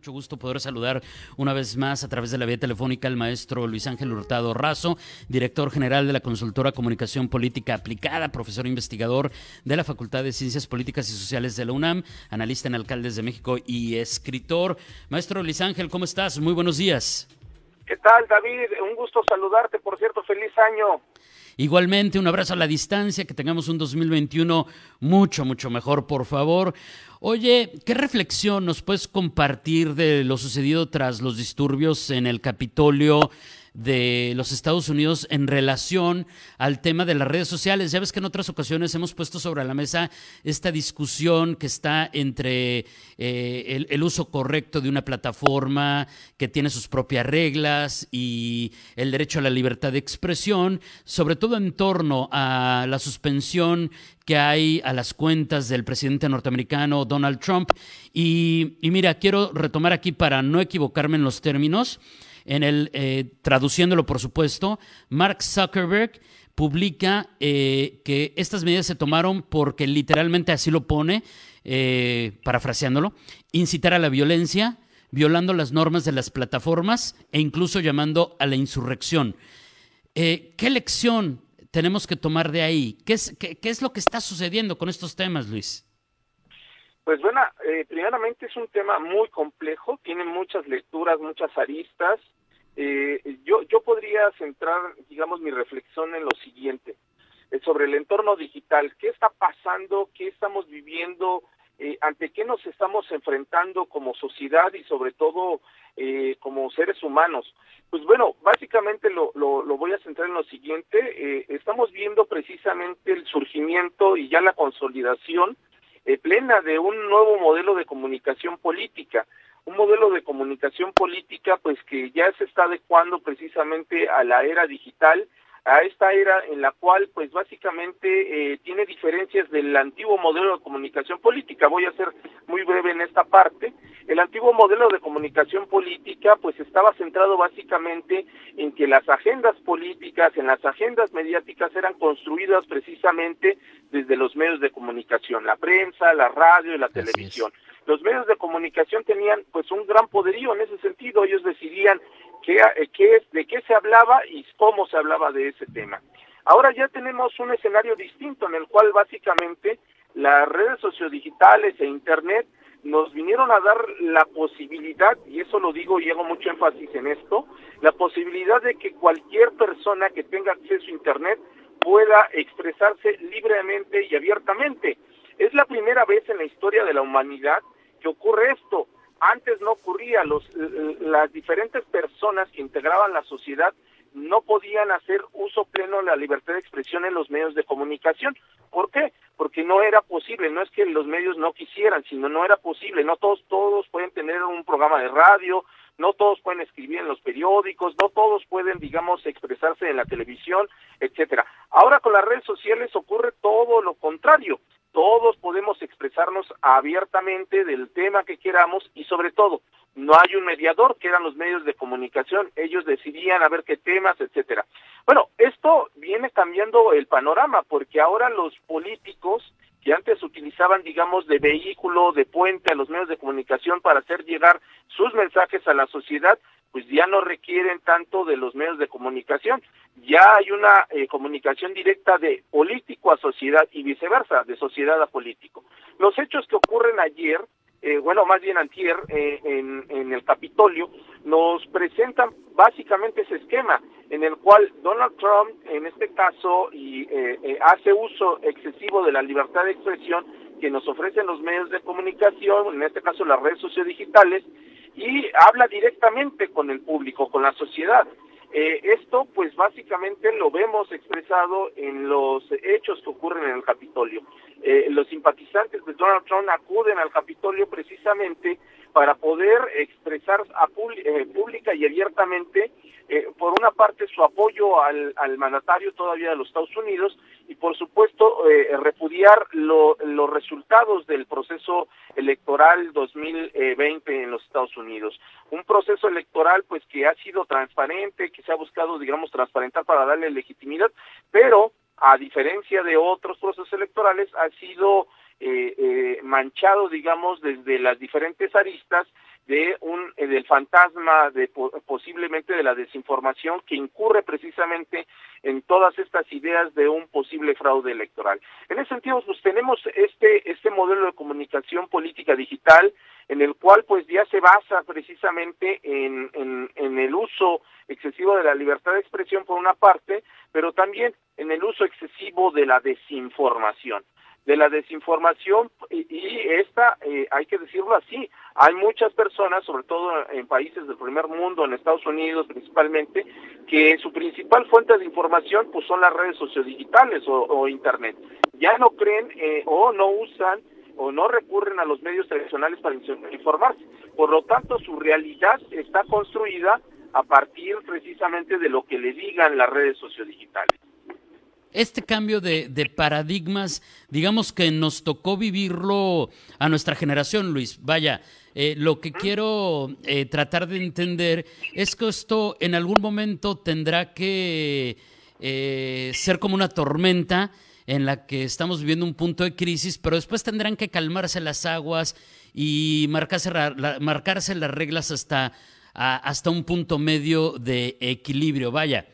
mucho gusto poder saludar una vez más a través de la vía telefónica al maestro Luis Ángel Hurtado Razo, director general de la consultora Comunicación Política Aplicada, profesor investigador de la Facultad de Ciencias Políticas y Sociales de la UNAM, analista en Alcaldes de México y escritor. Maestro Luis Ángel, ¿cómo estás? Muy buenos días. ¿Qué tal, David? Un gusto saludarte, por cierto, feliz año. Igualmente, un abrazo a la distancia, que tengamos un 2021 mucho, mucho mejor, por favor. Oye, ¿qué reflexión nos puedes compartir de lo sucedido tras los disturbios en el Capitolio de los Estados Unidos en relación al tema de las redes sociales. Ya ves que en otras ocasiones hemos puesto sobre la mesa esta discusión que está entre eh, el, uso correcto de una plataforma que tiene sus propias reglas y el derecho a la libertad de expresión, sobre todo en torno a la suspensión que hay a las cuentas del presidente norteamericano Donald Trump. Y, y mira, quiero retomar aquí para no equivocarme en los términos en el, eh, traduciéndolo por supuesto, Mark Zuckerberg publica eh, que estas medidas se tomaron porque literalmente así lo pone, eh, parafraseándolo, incitar a la violencia, violando las normas de las plataformas e incluso llamando a la insurrección. ¿Qué lección tenemos que tomar de ahí? ¿Qué es, qué es lo que está sucediendo con estos temas, Luis? Pues bueno, eh, primeramente es un tema muy complejo, tiene muchas lecturas, muchas aristas. Eh, yo, yo podría centrar, digamos, mi reflexión en lo siguiente, eh, sobre el entorno digital. ¿Qué está pasando? ¿Qué estamos viviendo? Eh, ¿Ante qué nos estamos enfrentando como sociedad y sobre todo eh, como seres humanos? Pues bueno, básicamente lo, lo, lo voy a centrar en lo siguiente. Estamos viendo precisamente el surgimiento y ya la consolidación eh, plena de un nuevo modelo de comunicación política, un modelo de comunicación política pues que ya se está adecuando precisamente a la era digital, a esta era en la cual pues básicamente eh, tiene diferencias del antiguo modelo de comunicación política. Voy a ser muy breve en esta parte. El antiguo modelo de comunicación política pues estaba centrado básicamente en que las agendas políticas, en las agendas mediáticas eran construidas precisamente desde los medios de comunicación, la prensa, la radio y la televisión. Los medios de comunicación tenían pues un gran poderío en ese sentido, ellos decidían qué, eh, qué, de qué se hablaba y cómo se hablaba de ese tema. Ahora ya tenemos un escenario distinto en el cual básicamente las redes sociodigitales e Internet nos vinieron a dar la posibilidad, y eso lo digo y hago mucho énfasis en esto, la posibilidad de que cualquier persona que tenga acceso a Internet pueda expresarse libremente y abiertamente. Es la primera vez en la historia de la humanidad que ocurre esto. Antes no ocurría, los, las diferentes personas que integraban la sociedad no podían hacer uso pleno de la libertad de expresión en los medios de comunicación. ¿Por qué? Porque no era posible, no es que los medios no quisieran, sino no era posible, no todos todos pueden tener un programa de radio, no todos pueden escribir en los periódicos, no todos pueden, digamos, expresarse en la televisión, etcétera. Ahora con las redes sociales ocurre todo lo contrario. Todos podemos expresarnos abiertamente del tema que queramos y sobre todo no hay un mediador que eran los medios de comunicación, ellos decidían a ver qué temas, etcétera. Bueno, esto viene cambiando el panorama porque ahora los políticos que antes utilizaban, digamos, de vehículo, de puente a los medios de comunicación para hacer llegar sus mensajes a la sociedad, pues ya no requieren tanto de los medios de comunicación. Ya hay una eh, comunicación directa de político a sociedad y viceversa, de sociedad a político. Los hechos que ocurren ayer eh, bueno, más bien antier, eh, en, en, el Capitolio, nos presentan básicamente ese esquema en el cual Donald Trump, en este caso, y, eh, hace uso excesivo de la libertad de expresión que nos ofrecen los medios de comunicación, en este caso las redes sociodigitales, y habla directamente con el público, con la sociedad. Eh, esto, pues básicamente lo vemos expresado en los hechos que ocurren en el Capitolio. Eh, los simpatizantes de Donald Trump acuden al Capitolio precisamente para poder expresar a eh, pública y abiertamente, por una parte, su apoyo al, al mandatario todavía de los Estados Unidos y por supuesto eh, repudiar los resultados del proceso electoral 2020 en los Estados Unidos. Un proceso electoral pues que ha sido transparente, que se ha buscado digamos transparentar para darle legitimidad, pero a diferencia de otros procesos electorales ha sido eh, eh, manchado digamos desde las diferentes aristas de un eh, del fantasma de posiblemente de la desinformación que incurre precisamente en todas estas ideas de un posible fraude electoral. En ese sentido, pues tenemos este este modelo de comunicación política digital en el cual pues ya se basa precisamente en, en, en el uso excesivo de la libertad de expresión por una parte, pero también en el uso excesivo de la desinformación de la desinformación y, esta, eh, hay que decirlo así, hay muchas personas, sobre todo en países del primer mundo, en Estados Unidos principalmente, que su principal fuente de información pues son las redes sociodigitales o, Internet. Ya no creen eh, o no usan o no recurren a los medios tradicionales para informarse. Por lo tanto, su realidad está construida a partir precisamente de lo que le digan las redes sociodigitales este cambio de, paradigmas, digamos que nos tocó vivirlo a nuestra generación, Luis. Vaya, eh, lo que quiero eh, tratar de entender es que esto en algún momento tendrá que eh, ser como una tormenta en la que estamos viviendo un punto de crisis, pero después tendrán que calmarse las aguas y marcarse, marcarse las reglas hasta, hasta un punto medio de equilibrio. Vaya,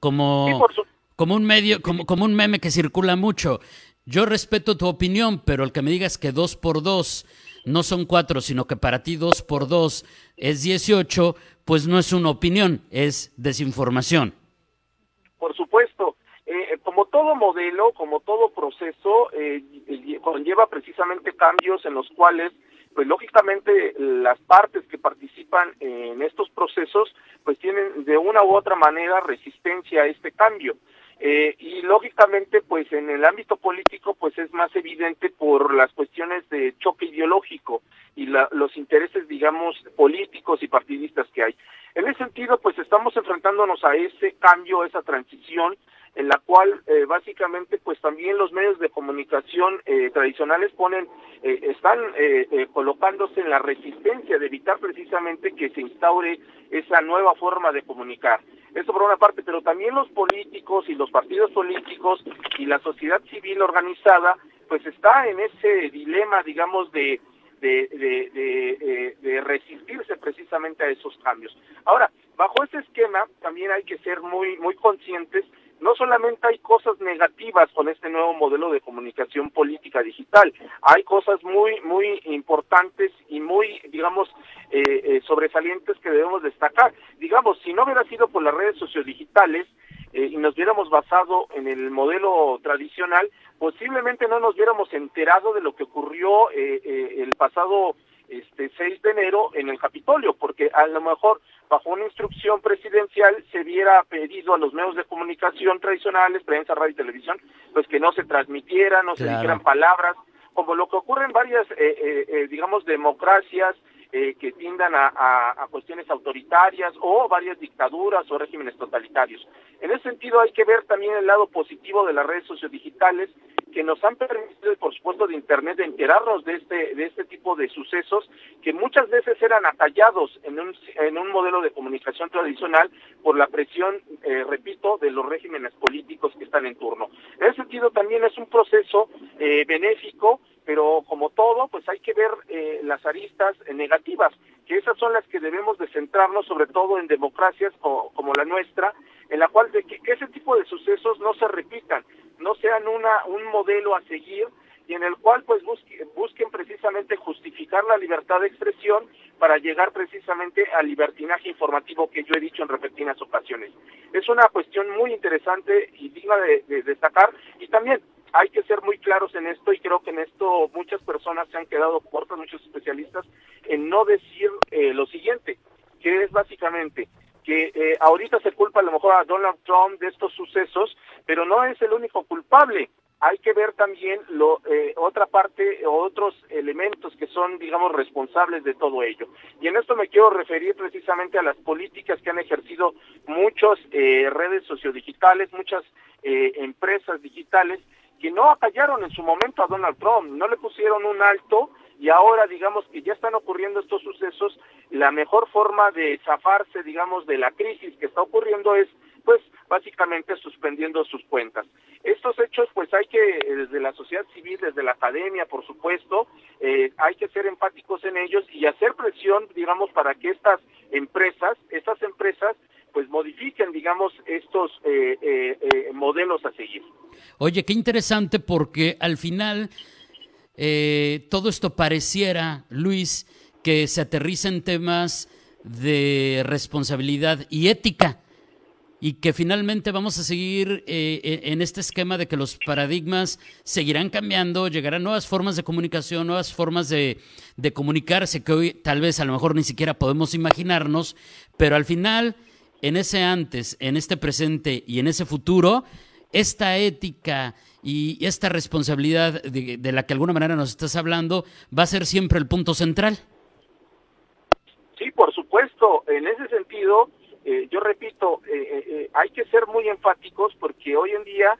como como un medio, como, como un meme que circula mucho. Yo respeto tu opinión, pero el que me digas que dos por dos no son cuatro, sino que para ti dos por dos es dieciocho, pues no es una opinión, es desinformación. Por supuesto. Eh, como todo modelo, como todo proceso, eh, conlleva precisamente cambios en los cuales, pues lógicamente las partes que participan en estos procesos, pues tienen de una u otra manera resistencia a este cambio. Eh, y lógicamente, pues en el ámbito político, pues es más evidente por las cuestiones de choque ideológico y los intereses, digamos, políticos y partidistas que hay. En ese sentido, pues estamos enfrentándonos a ese cambio, a esa transición, en la cual eh, básicamente pues también los medios de comunicación eh, tradicionales ponen eh, están colocándose en la resistencia de evitar precisamente que se instaure esa nueva forma de comunicar eso por una parte pero también los políticos y los partidos políticos y la sociedad civil organizada pues está en ese dilema digamos de de, de, de, resistirse precisamente a esos cambios. Ahora, bajo ese esquema también hay que ser muy muy conscientes no solamente hay cosas negativas con este nuevo modelo de comunicación política digital, hay cosas muy, muy importantes y muy, digamos, eh, eh, sobresalientes que debemos destacar. Digamos, si no hubiera sido por las redes sociodigitales, eh, y nos hubiéramos basado en el modelo tradicional, posiblemente no nos hubiéramos enterado de lo que ocurrió el pasado este 6 de enero en el Capitolio, porque a lo mejor bajo una instrucción presidencial se hubiera pedido a los medios de comunicación tradicionales, prensa, radio y televisión, pues que no se transmitieran, no se dijeran palabras, como lo que ocurre en varias, eh, eh, eh, digamos, democracias que tiendan a, a, cuestiones autoritarias o varias dictaduras o regímenes totalitarios. En ese sentido hay que ver también el lado positivo de las redes sociodigitales que nos han permitido, por supuesto, de Internet, de enterarnos de este, de este tipo de sucesos que muchas veces eran atallados en un, en un modelo de comunicación tradicional por la presión, eh, repito, de los regímenes políticos que están en turno. En ese sentido, también es un proceso eh, benéfico, pero como todo, pues hay que ver eh, las aristas negativas, que esas son las que debemos de centrarnos, sobre todo en democracias como, como la nuestra, en la cual de que, ese tipo de sucesos no se repitan, no sean una, un modelo a seguir y en el cual pues busquen precisamente justificar la libertad de expresión para llegar precisamente al libertinaje informativo que yo he dicho en repetidas ocasiones. Es una cuestión muy interesante y digna de, destacar y también hay que ser muy claros en esto y creo que en esto muchas personas se han quedado cortas, muchos especialistas, en no decir eh, lo siguiente, que es básicamente que eh, ahorita se culpa a lo mejor a Donald Trump de estos sucesos, pero no es el único culpable. hay que ver también lo, eh, otra parte, otros elementos que son, digamos, responsables de todo ello. Y en esto me quiero referir precisamente a las políticas que han ejercido muchas eh, redes sociodigitales, muchas eh, empresas digitales, que no acallaron en su momento a Donald Trump, no le pusieron un alto y ahora digamos que ya están ocurriendo estos sucesos, la mejor forma de zafarse, digamos, de la crisis que está ocurriendo es pues básicamente suspendiendo sus cuentas. Estos hechos, pues hay que, eh, desde la sociedad civil, desde la academia, por supuesto, eh, hay que ser empáticos en ellos y hacer presión, digamos, para que estas empresas, estas empresas, pues modifiquen, digamos, estos eh, modelos a seguir. Oye, qué interesante porque al final todo esto pareciera, Luis, que se aterriza en temas de responsabilidad y ética y que finalmente vamos a seguir eh, eh, en este esquema de que los paradigmas seguirán cambiando, llegarán nuevas formas de comunicación, nuevas formas de, comunicarse que hoy tal vez a lo mejor ni siquiera podemos imaginarnos, pero al final, en ese antes, en este presente y en ese futuro, esta ética y esta responsabilidad de, de la que de alguna manera nos estás hablando va a ser siempre el punto central. Sí, por supuesto. En ese sentido, eh, yo repito, eh, eh, hay que ser muy enfáticos porque hoy en día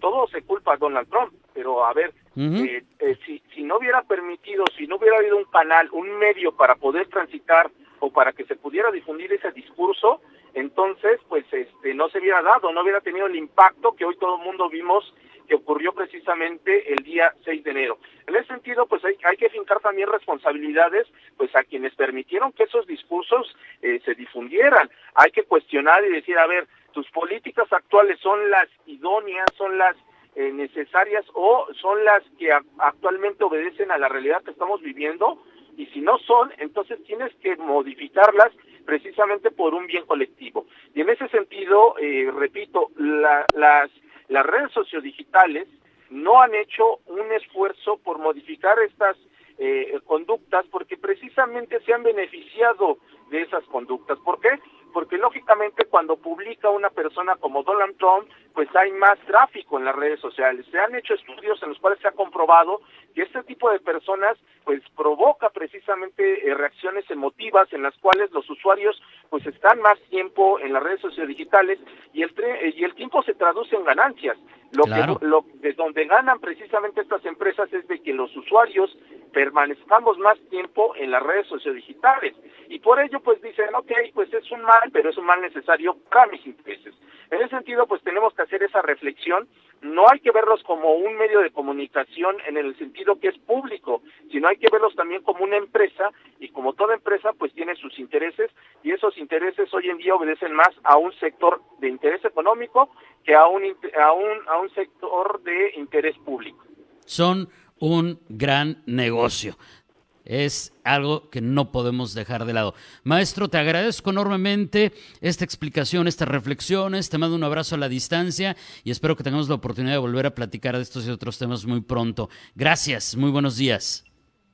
todo se culpa a Donald Trump, pero a ver, si, si no hubiera permitido, si no hubiera habido un canal, un medio para poder transitar o para que se pudiera difundir ese discurso, entonces pues este no se hubiera dado, no hubiera tenido el impacto que hoy todo el mundo vimos que ocurrió precisamente el día 6 de enero. En ese sentido, pues hay, hay que fincar también responsabilidades pues a quienes permitieron que esos discursos eh, se difundieran. Hay que cuestionar y decir, a ver, tus políticas actuales son las idóneas, son las eh, necesarias o son las que actualmente obedecen a la realidad que estamos viviendo y si no son, entonces tienes que modificarlas precisamente por un bien colectivo. Y en ese sentido, eh, repito, la, las las redes sociodigitales no han hecho un esfuerzo por modificar estas eh, conductas porque precisamente se han beneficiado de esas conductas. ¿Por qué? Porque lógicamente cuando publica una persona como Donald Trump, pues hay más tráfico en las redes sociales. Se han hecho estudios en los cuales se ha comprobado que este tipo de personas pues provoca precisamente eh, reacciones emotivas en las cuales los usuarios pues están más tiempo en las redes sociodigitales y el eh, y el tiempo se traduce en ganancias. Lo que lo, de donde ganan precisamente estas empresas es de que los usuarios permanezcamos más tiempo en las redes sociodigitales y por ello pues dicen, ok, pues es un mal, pero es un mal necesario para mis intereses. En ese sentido pues tenemos que hacer esa reflexión, no hay que verlos como un medio de comunicación en el sentido que es público, sino hay que verlos también como una empresa y como toda empresa pues tiene sus intereses y esos intereses hoy en día obedecen más a un sector de interés económico que a un, a un, a un sector de interés público. Son un gran negocio es algo que no podemos dejar de lado. Maestro, te agradezco enormemente esta explicación, estas reflexiones, te mando un abrazo a la distancia y espero que tengamos la oportunidad de volver a platicar de estos y otros temas muy pronto. Gracias, muy buenos días.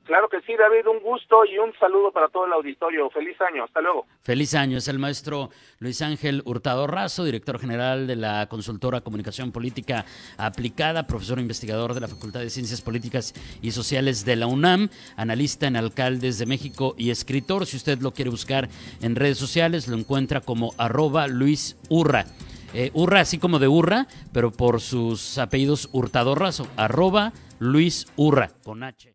Claro que sí, David, un gusto y un saludo para todo el auditorio. Feliz año, hasta luego. Feliz año, es el maestro Luis Ángel Hurtado Razo, director general de la consultora Comunicación Política Aplicada, profesor investigador de la Facultad de Ciencias Políticas y Sociales de la UNAM, analista en Alcaldes de México y escritor. Si usted lo quiere buscar en redes sociales, lo encuentra como arroba Luis Urra. Eh, Urra, así como de Urra, pero por sus apellidos Hurtado Razo, arroba Luis Urra, con H.